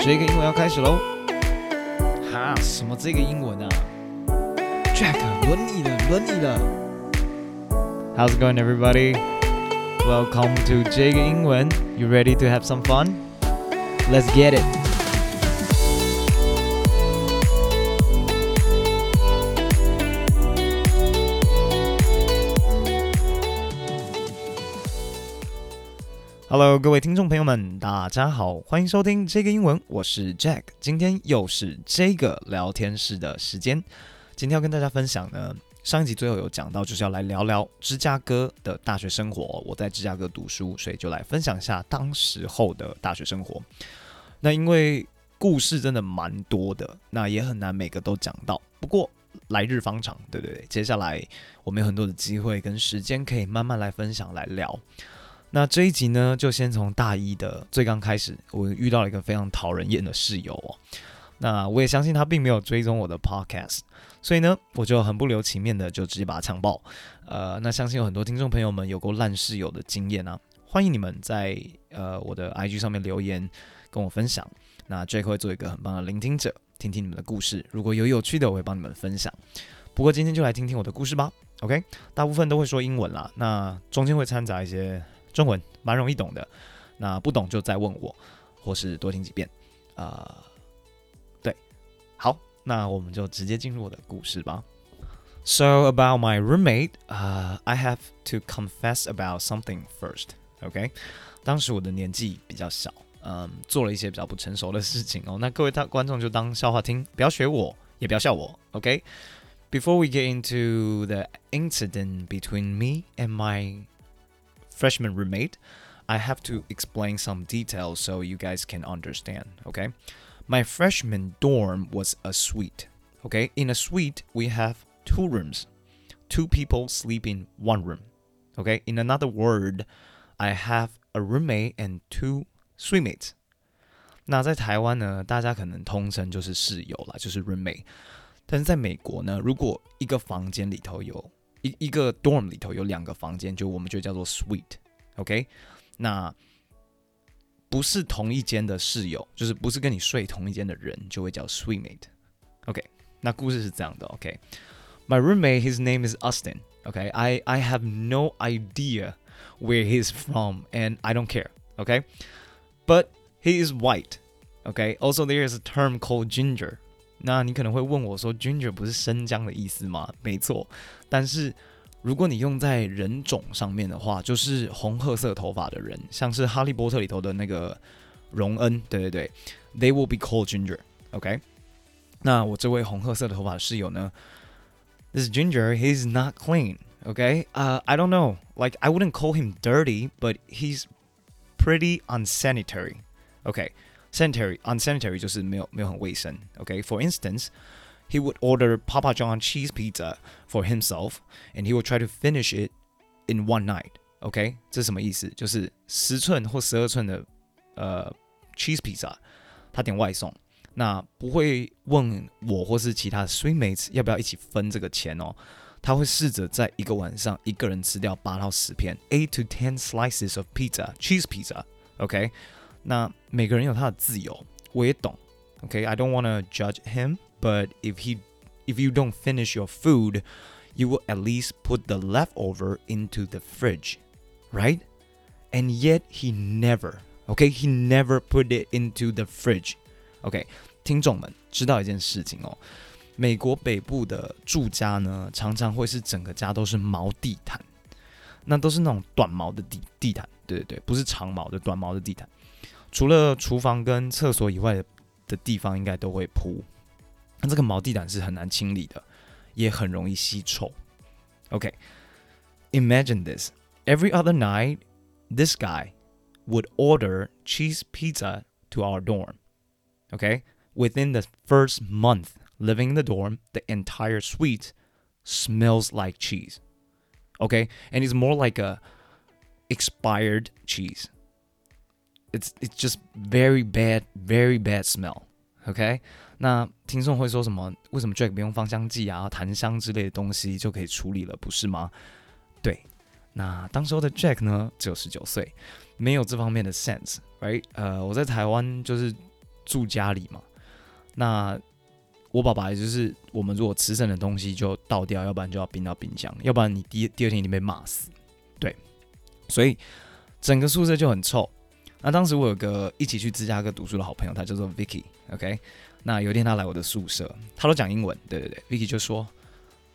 这个英文要开始喽！哈，什么这个英文啊？Jack，轮你了，轮你了。How's it going, everybody? Welcome to 这个英文。You ready to have some fun? Let's get it. Hello，各位听众朋友们，大家好，欢迎收听这个英文，我是 Jack。今天又是这个聊天室的时间。今天要跟大家分享呢，上一集最后有讲到，就是要来聊聊芝加哥的大学生活。我在芝加哥读书，所以就来分享一下当时候的大学生活。那因为故事真的蛮多的，那也很难每个都讲到。不过来日方长，对不对？接下来我们有很多的机会跟时间，可以慢慢来分享来聊。那这一集呢，就先从大一的最刚开始，我遇到了一个非常讨人厌的室友哦。那我也相信他并没有追踪我的 podcast，所以呢，我就很不留情面的就直接把他强暴。呃，那相信有很多听众朋友们有过烂室友的经验啊，欢迎你们在呃我的 IG 上面留言跟我分享。那 j a k 会做一个很棒的聆听者，听听你们的故事。如果有有趣的，我会帮你们分享。不过今天就来听听我的故事吧。OK，大部分都会说英文啦，那中间会掺杂一些。中文蛮容易懂的，那不懂就再问我，或是多听几遍。呃，对，好，那我们就直接进入我的故事吧。So about my roommate, uh, I have to confess about something first. OK，当时我的年纪比较小，嗯，做了一些比较不成熟的事情哦。那各位大观众就当笑话听，不要学我，也不要笑我。OK，before we get into the incident between me and my freshman roommate, I have to explain some details so you guys can understand. Okay, my freshman dorm was a suite. Okay, in a suite, we have two rooms, two people sleep in one room. Okay, in another word, I have a roommate and two suitemates. 那在台湾呢，大家可能通称就是室友啦，就是 roommate。但是在美国呢，如果一个房间里头有 一一个 dorm 里头有两个房间，就我们就叫做 suite，OK？那不是同一间的室友，就是不是跟你睡同一间的人，就会叫 suitmate，OK？那故事是这样的，OK？My roommate, his name is Austin. Okay, I I have no idea where he's from, and I don't care. Okay, but he is white. Okay. Also, there is a term called ginger. 那你可能会问我说，ginger 不是生姜的意思吗？没错，但是如果你用在人种上面的话，就是红褐色头发的人，像是哈利波特里头的那个荣恩，对对对，they will be called ginger，OK？那我这位红褐色的头发的室友呢，this ginger he's not clean，OK？呃，I don't know，like I wouldn't call him dirty，but he's pretty unsanitary，OK？sanitary unsanitary 就是没有没有很卫生。OK，for、okay? instance。He would order Papa John cheese pizza for himself, and he would try to finish it in one night. OK，这是什么意思？就是十寸或十二寸的呃 cheese pizza，他点外送，那不会问我或是其他的 sweet mates 要不要一起分这个钱哦。他会试着在一个晚上一个人吃掉八到十片 eight to ten slices of pizza cheese pizza。OK， 那每个人有他的自由，我也懂。Okay, I don't want to judge him, but if he if you don't finish your food, you will at least put the leftover into the fridge, right? And yet he never, okay, he never put it into the fridge. OK，听众们知道一件事情哦，美国北部的住家呢，常常会是整个家都是毛地毯，那都是那种短毛的地地毯，对对对，不是长毛的短毛的地毯。 除了厨房跟厕所以外的的地方，应该都会铺。那这个毛地毯是很难清理的，也很容易吸臭。Okay, imagine this. Every other night, this guy would order cheese pizza to our dorm. Okay, within the first month living in the dorm, the entire suite smells like cheese. Okay, and it's more like a expired cheese It's it's just very bad, very bad smell. OK，那听众会说什么？为什么 Jack 不用芳香剂啊、檀香之类的东西就可以处理了，不是吗？对，那当时候的 Jack 呢，只有十九岁，没有这方面的 sense，right？呃，我在台湾就是住家里嘛，那我爸爸也就是我们如果吃剩的东西就倒掉，要不然就要冰到冰箱，要不然你第第二天一定被骂死。对，所以整个宿舍就很臭。那当时我有个一起去芝加哥读书的好朋友，他叫做 Vicky，OK。那有一天他来我的宿舍，他都讲英文，对对对，Vicky 就说：“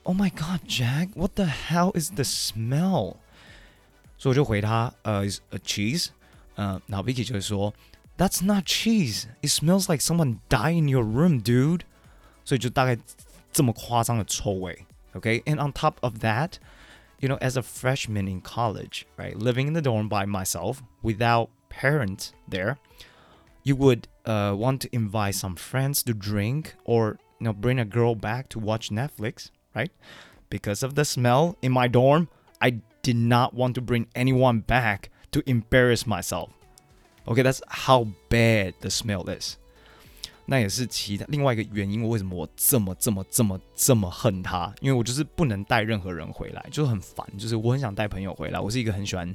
Oh my God, Jack, what the hell is the smell？” 所以我就回他：“呃，is a cheese。”嗯，然后 Vicky 就会说：“That's not cheese. It smells like someone died in your room, dude。”所以就大概这么夸张的臭味，OK。And on top of that, you know, as a freshman in college, right, living in the dorm by myself without parents there, you would uh, want to invite some friends to drink or you know bring a girl back to watch Netflix, right? Because of the smell in my dorm, I did not want to bring anyone back to embarrass myself. Okay, that's how bad the smell is. 那也是其他另外一个原因，我为什么我这么这么这么这么恨他？因为我就是不能带任何人回来，就是很烦，就是我很想带朋友回来，我是一个很喜欢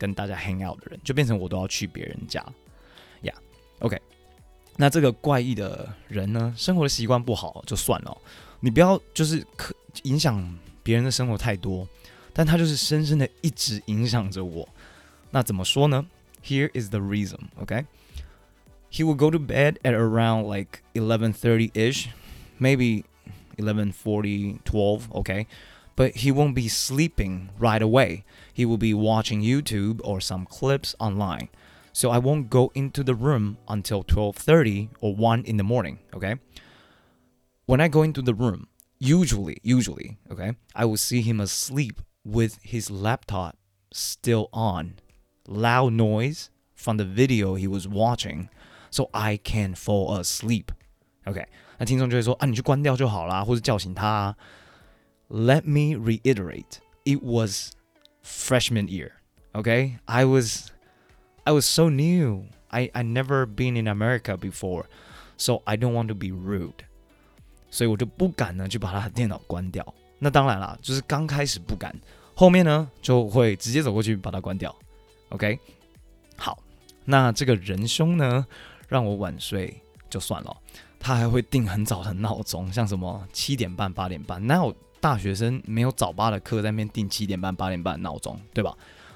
跟大家 hang out 的人，就变成我都要去别人家，呀，OK。那这个怪异的人呢，生活的习惯不好就算了，你不要就是可影响别人的生活太多，但他就是深深的一直影响着我。那怎么说呢？Here is the reason, OK? He will go to bed at around like 11:30 ish, maybe 11:40, 12, okay? but he won't be sleeping right away. He will be watching YouTube or some clips online. So I won't go into the room until 12:30 or 1 in the morning, okay? When I go into the room, usually, usually, okay, I will see him asleep with his laptop still on. Loud noise from the video he was watching, so I can fall asleep. OK，那听众就会说啊，你去关掉就好啦，或者叫醒他啊。let me reiterate, it was freshman year. Okay? I was I was so new. I, I never been in America before, so I don't want to be rude. 所以我就不敢呢去把他的电脑关掉。那当然啦，就是刚开始不敢，后面呢就会直接走过去把它关掉。OK，好，那这个仁兄呢让我晚睡就算了，他还会定很早的闹钟，像什么七点半、八点半，那有 大学生没有早八的课，在那边定七点半、八点半闹钟，对吧？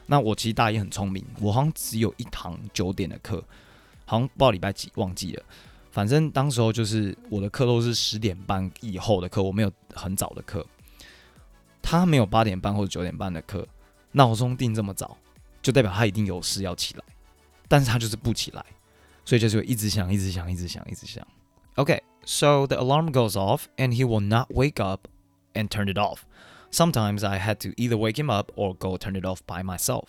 那我其实大一很聪明，我好像只有一堂九点的课，好像不知道礼拜几忘记了。反正当时候就是我的课都是十点半以后的课，我没有很早的课。他没有八点半或者九点半的课，闹钟定这么早，就代表他一定有事要起来，但是他就是不起来，所以就是一直响、一直响、一直响、一直响。OK，so the alarm goes off and he will not wake up. and turned it off. Sometimes I had to either wake him up or go turn it off by myself.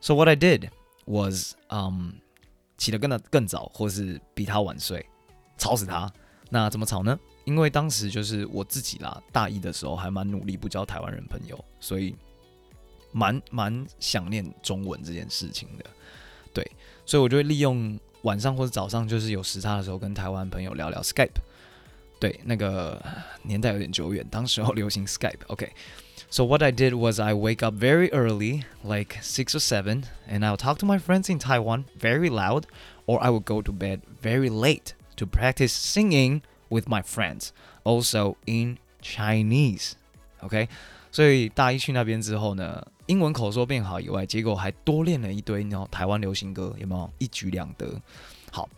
So what I did was um 起得跟他更早，或是比他晚睡，吵死他。那怎么吵呢？因为当时就是我自己啦，大一的时候还蛮努力不交台湾人朋友，所以蛮蛮想念中文这件事情的。对，所以我就会利用晚上或者早上，就是有时差的时候，跟台湾朋友聊聊 Skype。 对，那个年代有点久远，当时候流行 Skype。OK。So what I did was I wake up very early, like 6 or 7, and I'll talk to my friends in Taiwan very loud, or I would go to bed very late to practice singing with my friends, also in Chinese. OK，所以大一去那边之后呢，英文口说变好以外，结果还多练了一堆，然后台湾流行歌，有没有一举两得？好。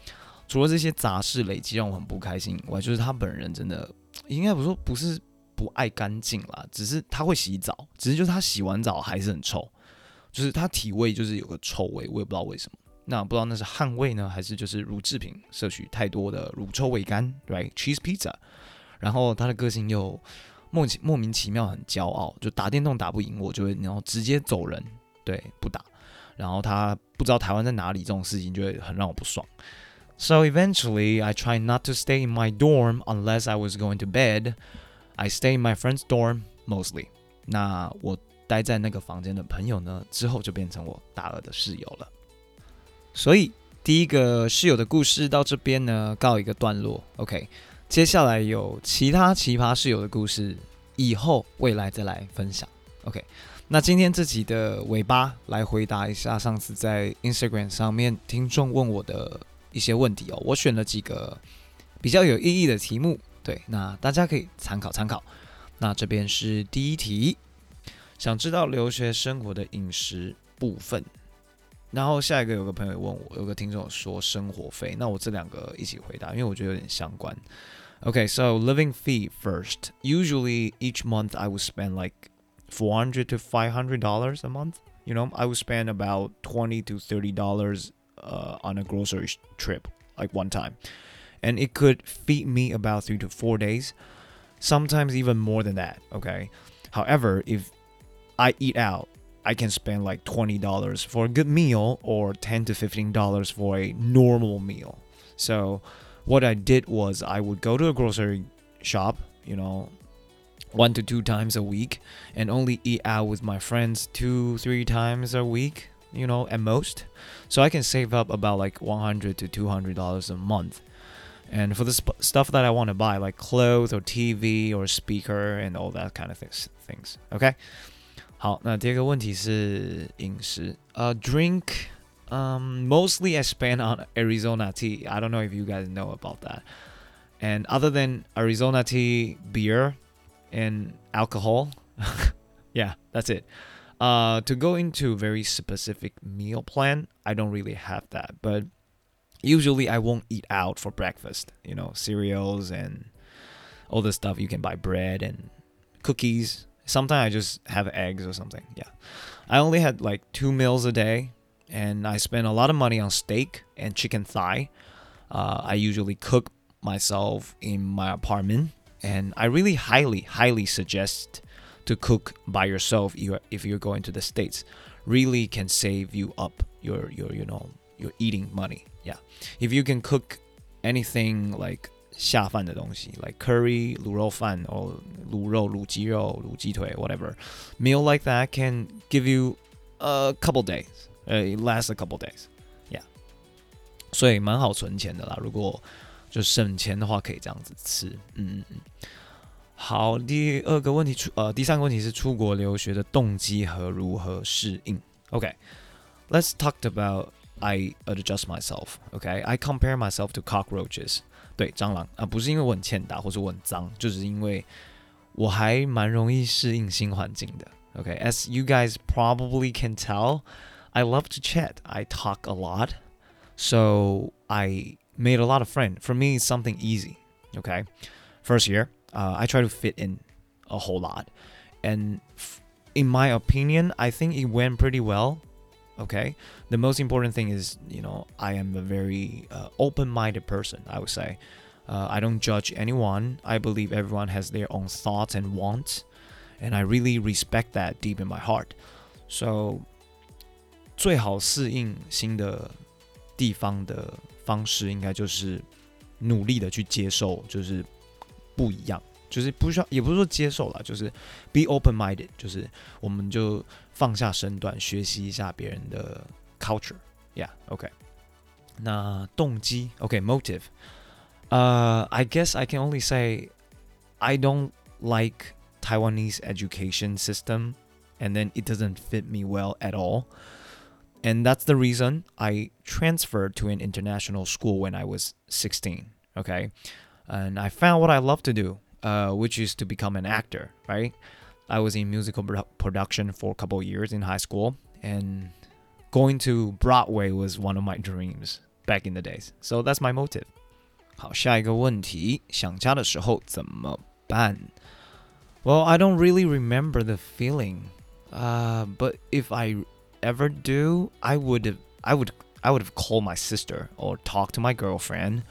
除了这些杂事累积让我很不开心以外，就是他本人真的应该不说不是不爱干净啦，只是他会洗澡，只是就是他洗完澡还是很臭，就是他体味就是有个臭味，我也不知道为什么。那不知道那是汗味呢，还是就是乳制品摄取太多的乳臭未干，right？Cheese pizza。然后他的个性又莫莫名其妙很骄傲，就打电动打不赢我就会然后直接走人，对，不打。然后他不知道台湾在哪里这种事情就会很让我不爽。So eventually, I try not to stay in my dorm unless I was going to bed. I stay in my friend's dorm mostly. 那我待在那个房间的朋友呢，之后就变成我大二的室友了。所以第一个室友的故事到这边呢，告一个段落。OK，接下来有其他奇葩室友的故事，以后未来再来分享。OK，那今天这集的尾巴来回答一下上次在 Instagram 上面听众问我的。一些问题哦。我选了几个比较有意义的题目，对，那大家可以参考参考。那这边是第一题，想知道留学生活的饮食部分。然后下一个有个朋友问我，有个听众说生活费，那我这两个一起回答，因为我觉得有点相关。Okay, so living fee first. Usually each month I would spend like four hundred to five hundred dollars a month. You know, I would spend about twenty to thirty dollars uh, on a grocery trip like one time. And it could feed me about 3 to 4 days, sometimes even more than that, okay? However, if I eat out I can spend like $20 for a good meal or 10 to $15 for a normal meal. So what I did was I would go to a grocery shop, you know, one to two times a week and only eat out with my friends two, three times a week, you know, at most. So I can save up about like 100 to $200 a month. And for the sp- stuff that I want to buy, like clothes or TV or speaker and all that kind of things, things okay? 好，那第二个问题是饮食。呃、uh,，drink。Um, mostly I spend on Arizona tea. I don't know if you guys know about that. And other than Arizona tea, beer, and alcohol, yeah, that's it. Uh, to go into very specific meal plan, I don't really have that. But usually I won't eat out for breakfast. You know, cereals and all the stuff you can buy, bread and cookies Sometimes I just have eggs or something. Yeah. I only had like two meals a day and I spend a lot of money on steak and chicken thigh. Uh, I usually cook myself in my apartment and I really highly, highly suggest to cook by yourself if you're going to the States. Really can save you up your, your, you know, your eating money. Yeah. If you can cook anything like 下饭的东西，like curry 卤肉饭，or 卤肉、卤鸡肉、卤鸡腿，whatever meal like that can give you a couple days, it lasts a couple days, yeah. 所以蛮好存钱的啦。如果就省钱的话，可以这样子吃。嗯嗯嗯。 好，第二个问题出呃，第三个问题是出国留学的动机和如何适应。OK，let's talk about I adjust myself. Okay, I compare myself to cockroaches. 对蟑螂啊，不是因为我很欠打或者我很脏，就是因为我还蛮容易适应新环境的。Okay, as you guys probably can tell, I love to chat. I talk a lot, so I made a lot of friends. For me, it's something easy. Okay, first year, uh, I try to fit in a whole lot, and in my opinion, I think it went pretty well okay the most important thing is you know i am a very uh, open-minded person i would say uh, i don't judge anyone i believe everyone has their own thoughts and wants and i really respect that deep in my heart so 最好适应新的地方的方式应该就是努力的去接受就是 不一样就是不需要，也不是说接受了，就是 be open minded，就是我们就放下身段，学习一下别人的 culture。Yeah，OK、okay.。那动机，OK，motive、okay,。Uh, I guess I can only say I don't like Taiwanese education system, and then it doesn't fit me well at all. And that's the reason I transferred to an international school when I was 16. Okay. And I found what I love to do uh, which is to become an actor, right? I was in musical production for a couple years in high school, and going to Broadway was one of my dreams back in the days. So that's my motive. 好，下一个问题，想家的时候怎么办？Well, I don't really remember the feeling, uh, but if I ever do, I would I would I would have called my sister or talked to my girlfriend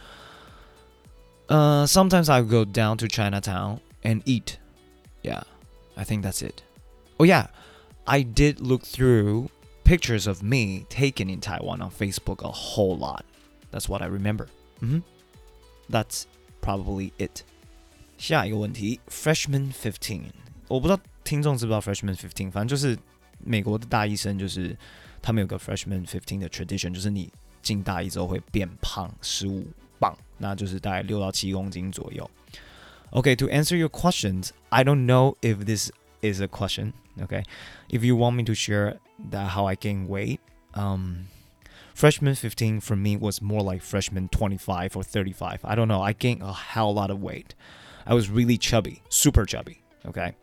uh, sometimes I go down to Chinatown and eat. Yeah, I think that's it. Oh, yeah, I did look through pictures of me taken in Taiwan on Facebook a whole lot. That's what I remember. Mm-hmm. That's probably it. 下一个问题，Freshman Fifteen，我不知道听众知不知道 Freshman Fifteen，反正就是美国的大一生，就是他们有个 Freshman Fifteen 的 tradition，就是你进大一之后会变胖十五 磅，那就是大概六到七公斤左右。Okay, to answer your questions, I don't know if this is a question. Okay, if you want me to share that how I gain weight, um, Freshman 15 for me was more like freshman 25 or 35. I don't know. I gained a hell lot of weight. I was really chubby, super chubby. Okay.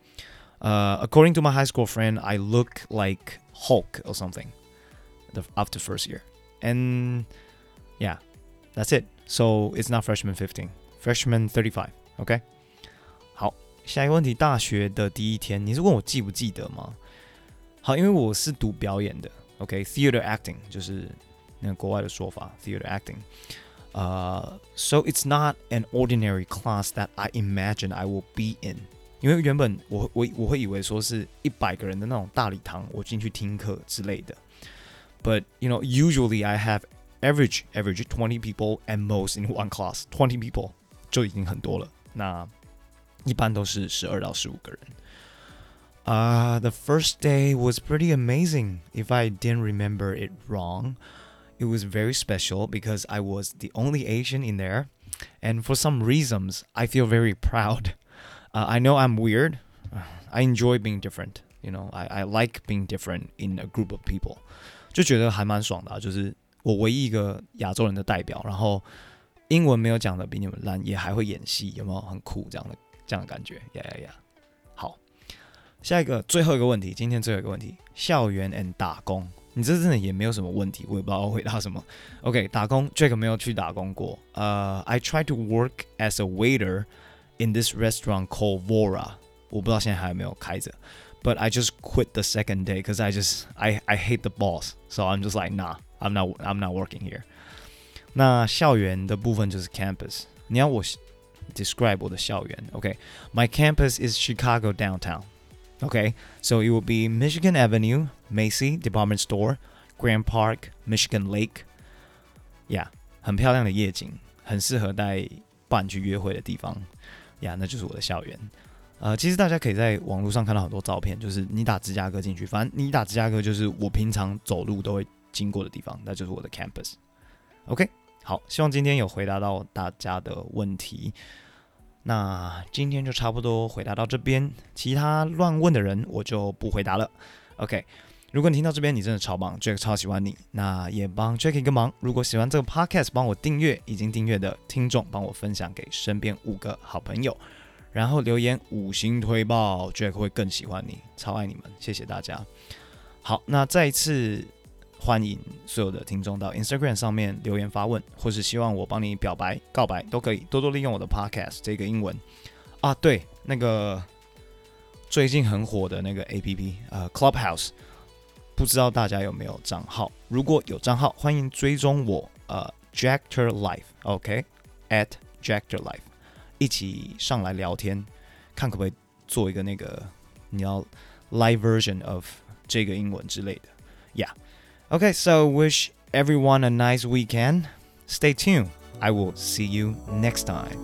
Uh, according to my high school friend, I look like Hulk or something the, after first year. And yeah, that's it. So it's not freshman 15, freshman 35. OK，好，下一个问题，大学的第一天，你是问我记不记得吗？好，因为我是读表演的，OK，theater、okay? acting 就是那个国外的说法，theater acting。呃、uh,，so it's not an ordinary class that I imagine I will be in。因为原本我我我会以为说是一百个人的那种大礼堂，我进去听课之类的。But you know, usually I have average average twenty people at most in one class. Twenty people 就已经很多了。那一般都是十二到十五个人。Uh, the first day was pretty amazing. If I didn't remember it wrong, it was very special because I was the only Asian in there. And for some reasons, I feel very proud. Uh, I know I'm weird. I enjoy being different. You know, I, I like being different in a group of people. 就觉得还蛮爽的、啊，就是 我唯一一个亚洲人的代表，然后英文没有讲的比你们烂，也还会演戏，有没有很酷这样的这样的感觉？呀呀呀！好，下一个最后一个问题，今天最后一个问题，校园 and 打工，你这真的也没有什么问题，我也不知道回答什么。OK，打工，Jack 没有去打工过。呃、，I tried to work as a waiter in this restaurant called Vora，我不知道现在还有没有开着。But I just quit the second day because I just I I hate the boss, so I'm just like nah, I'm not I'm not working here。那校园的部分就是 campus。你要我 describe 我的校园，OK？My、okay. campus is Chicago downtown。Okay, so it will be Michigan Avenue, Macy Department Store, Grant Park, Michigan Lake. Yeah，很漂亮的夜景，很适合带伴去约会的地方。呀、yeah,，那就是我的校园。呃，其实大家可以在网络上看到很多照片，就是你打芝加哥进去，反正你打芝加哥就是我平常走路都会经过的地方，那就是我的 campus。OK，好，希望今天有回答到大家的问题。那今天就差不多回答到这边，其他乱问的人我就不回答了。OK，如果你听到这边，你真的超棒，Jack 超喜欢你，那也帮 Jack 一个忙，如果喜欢这个 Podcast，帮我订阅，已经订阅的听众帮我分享给身边五个好朋友，然后留言五星推爆，Jack 会更喜欢你，超爱你们，谢谢大家。好，那再一次。欢迎所有的听众到 Instagram 上面留言发问，或是希望我帮你表白、告白都可以，多多利用我的 Podcast 这个英文啊。对，那个最近很火的那个 APP 呃 Clubhouse，不知道大家有没有账号？如果有账号，欢迎追踪我呃 Jackter Life，OK，at Jackter Life，一起上来聊天，看可不可以做一个那个你要 live version of 这个英文之类的，Yeah。Okay, so wish everyone a nice weekend. Stay tuned. I will see you next time.